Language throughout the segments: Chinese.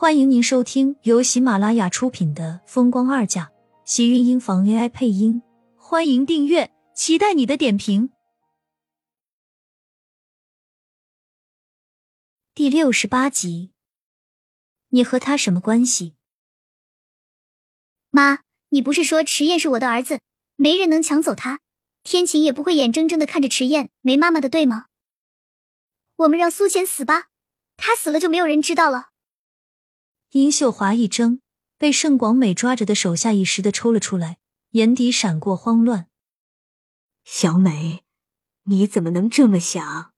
欢迎您收听由喜马拉雅出品的《风光二嫁》，喜运音房 AI 配音。欢迎订阅，期待你的点评。第六十八集，你和他什么关系？妈，你不是说迟燕是我的儿子，没人能抢走他，天晴也不会眼睁睁的看着迟燕没妈妈的，对吗？我们让苏浅死吧，他死了就没有人知道了。殷秀华一怔，被盛广美抓着的手下意识的抽了出来，眼底闪过慌乱。小美，你怎么能这么想？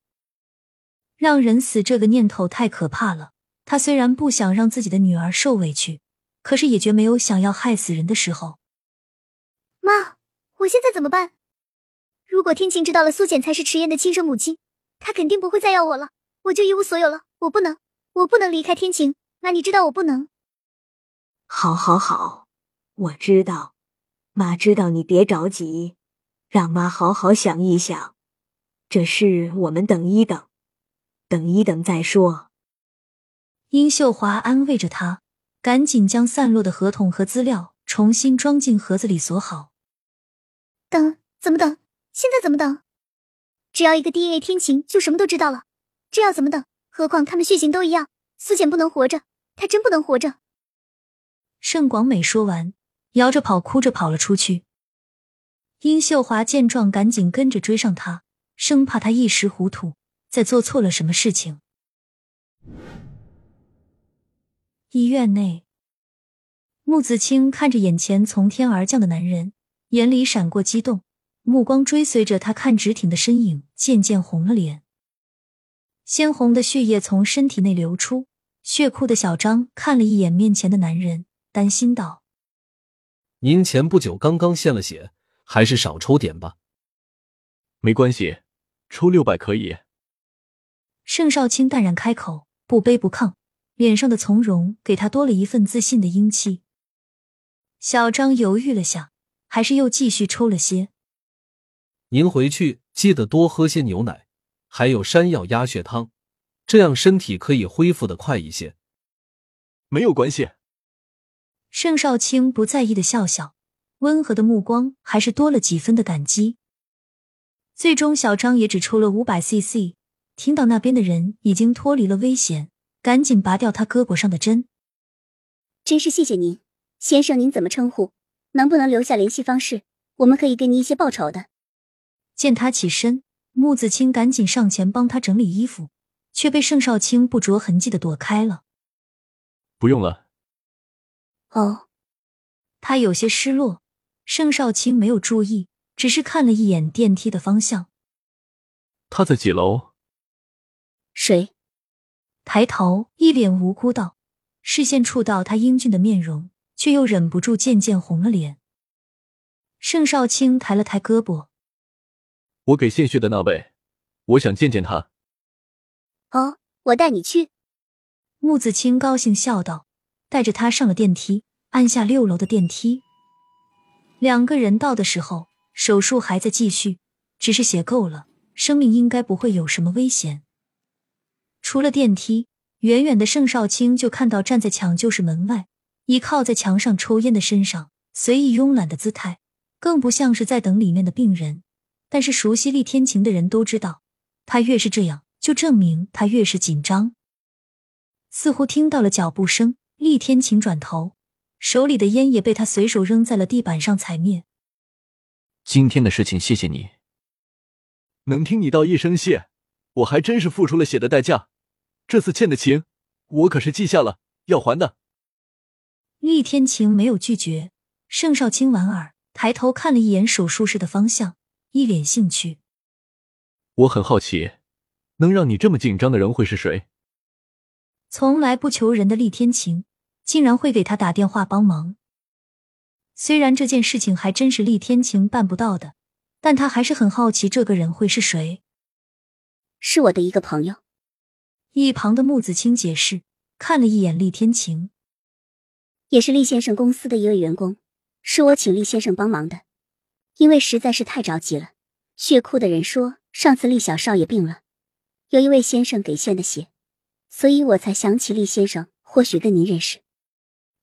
让人死这个念头太可怕了。他虽然不想让自己的女儿受委屈，可是也绝没有想要害死人的时候。妈，我现在怎么办？如果天晴知道了苏简才是迟燕的亲生母亲，她肯定不会再要我了，我就一无所有了。我不能，我不能离开天晴。妈，你知道我不能。好，好，好，我知道，妈知道你别着急，让妈好好想一想。这事我们等一等，等一等再说。殷秀华安慰着他，赶紧将散落的合同和资料重新装进盒子里锁好。等？怎么等？现在怎么等？只要一个 DNA 天晴就什么都知道了，这要怎么等？何况他们血型都一样，苏浅不能活着。他真不能活着。盛广美说完，摇着跑，哭着跑了出去。殷秀华见状，赶紧跟着追上他，生怕他一时糊涂，再做错了什么事情。医院内，穆子清看着眼前从天而降的男人，眼里闪过激动，目光追随着他看直挺的身影，渐渐红了脸，鲜红的血液从身体内流出。血库的小张看了一眼面前的男人，担心道：“您前不久刚刚献了血，还是少抽点吧。”“没关系，抽六百可以。”盛少卿淡然开口，不卑不亢，脸上的从容给他多了一份自信的英气。小张犹豫了下，还是又继续抽了些。“您回去记得多喝些牛奶，还有山药鸭血汤。”这样身体可以恢复的快一些。没有关系。盛少卿不在意的笑笑，温和的目光还是多了几分的感激。最终，小张也只抽了五百 CC。听到那边的人已经脱离了危险，赶紧拔掉他胳膊上的针。真是谢谢您，先生，您怎么称呼？能不能留下联系方式？我们可以给你一些报酬的。见他起身，穆子清赶紧上前帮他整理衣服。却被盛少卿不着痕迹的躲开了。不用了。哦，他有些失落。盛少卿没有注意，只是看了一眼电梯的方向。他在几楼？谁？抬头，一脸无辜道，视线触到他英俊的面容，却又忍不住渐渐红了脸。盛少卿抬了抬胳膊：“我给献血的那位，我想见见他。”哦，我带你去。穆子清高兴笑道，带着他上了电梯，按下六楼的电梯。两个人到的时候，手术还在继续，只是血够了，生命应该不会有什么危险。出了电梯，远远的盛少卿就看到站在抢救室门外，倚靠在墙上抽烟的身上，随意慵懒的姿态，更不像是在等里面的病人。但是熟悉厉天晴的人都知道，他越是这样。就证明他越是紧张。似乎听到了脚步声，厉天晴转头，手里的烟也被他随手扔在了地板上踩灭。今天的事情，谢谢你。能听你道一声谢，我还真是付出了血的代价。这次欠的情，我可是记下了，要还的。厉天晴没有拒绝。盛少卿莞尔，抬头看了一眼手术室的方向，一脸兴趣。我很好奇。能让你这么紧张的人会是谁？从来不求人的厉天晴，竟然会给他打电话帮忙。虽然这件事情还真是厉天晴办不到的，但他还是很好奇这个人会是谁。是我的一个朋友。一旁的木子清解释，看了一眼厉天晴，也是厉先生公司的一位员工，是我请厉先生帮忙的，因为实在是太着急了。血库的人说，上次厉小少爷病了。有一位先生给献的血，所以我才想起厉先生，或许跟您认识。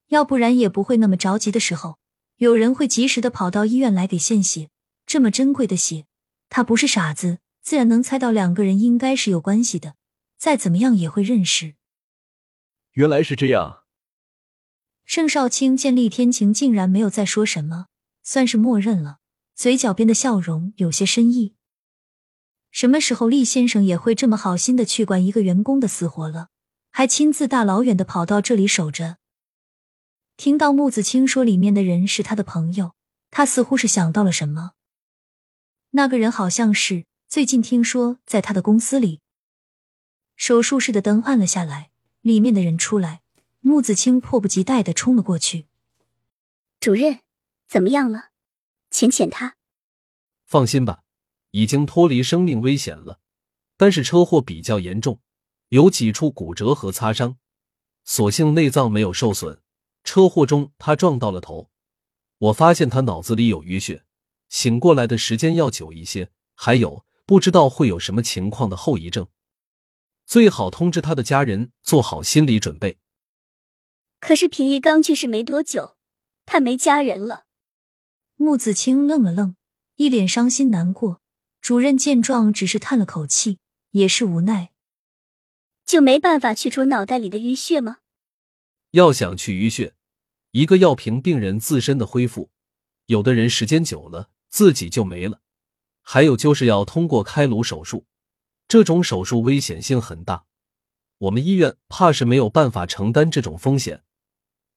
要不然也不会那么着急的时候，有人会及时的跑到医院来给献血。这么珍贵的血，他不是傻子，自然能猜到两个人应该是有关系的。再怎么样也会认识。原来是这样。盛少卿见厉天晴竟然没有再说什么，算是默认了，嘴角边的笑容有些深意。什么时候厉先生也会这么好心的去管一个员工的死活了？还亲自大老远的跑到这里守着。听到木子清说里面的人是他的朋友，他似乎是想到了什么。那个人好像是最近听说在他的公司里。手术室的灯暗了下来，里面的人出来，木子清迫不及待的冲了过去。主任，怎么样了？浅浅他。放心吧，已经脱离生命危险了，但是车祸比较严重，有几处骨折和擦伤，所幸内脏没有受损。车祸中他撞到了头，我发现他脑子里有淤血，醒过来的时间要久一些，还有不知道会有什么情况的后遗症。最好通知他的家人做好心理准备。可是平一刚去世没多久，他没家人了。穆子清愣了愣，一脸伤心难过。主任见状，只是叹了口气，也是无奈。就没办法去除脑袋里的淤血吗？要想去淤血，一个要凭病人自身的恢复，有的人时间久了自己就没了。还有就是要通过开颅手术。这种手术危险性很大，我们医院怕是没有办法承担这种风险。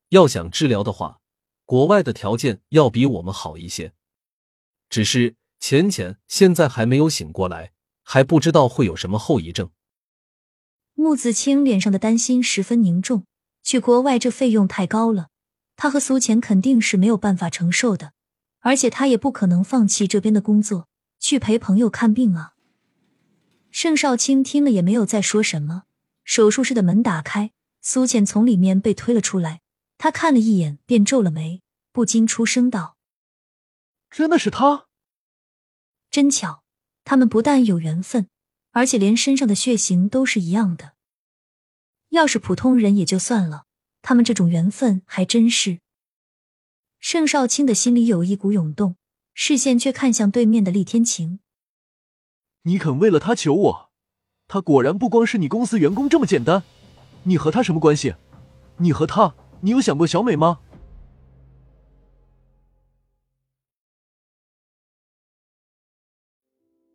要想治疗的话，国外的条件要比我们好一些。只是浅浅现在还没有醒过来，还不知道会有什么后遗症。穆子清脸上的担心十分凝重，去国外这费用太高了，他和苏浅肯定是没有办法承受的，而且他也不可能放弃这边的工作去陪朋友看病啊。盛少卿听了也没有再说什么。手术室的门打开，苏浅从里面被推了出来。他看了一眼，便皱了眉，不禁出声道：“真的是他？真巧，他们不但有缘分，而且连身上的血型都是一样的。要是普通人也就算了，他们这种缘分还真是……”盛少卿的心里有一股涌动，视线却看向对面的厉天晴。你肯为了他求我？他果然不光是你公司员工这么简单。你和他什么关系？你和他，你有想过小美吗？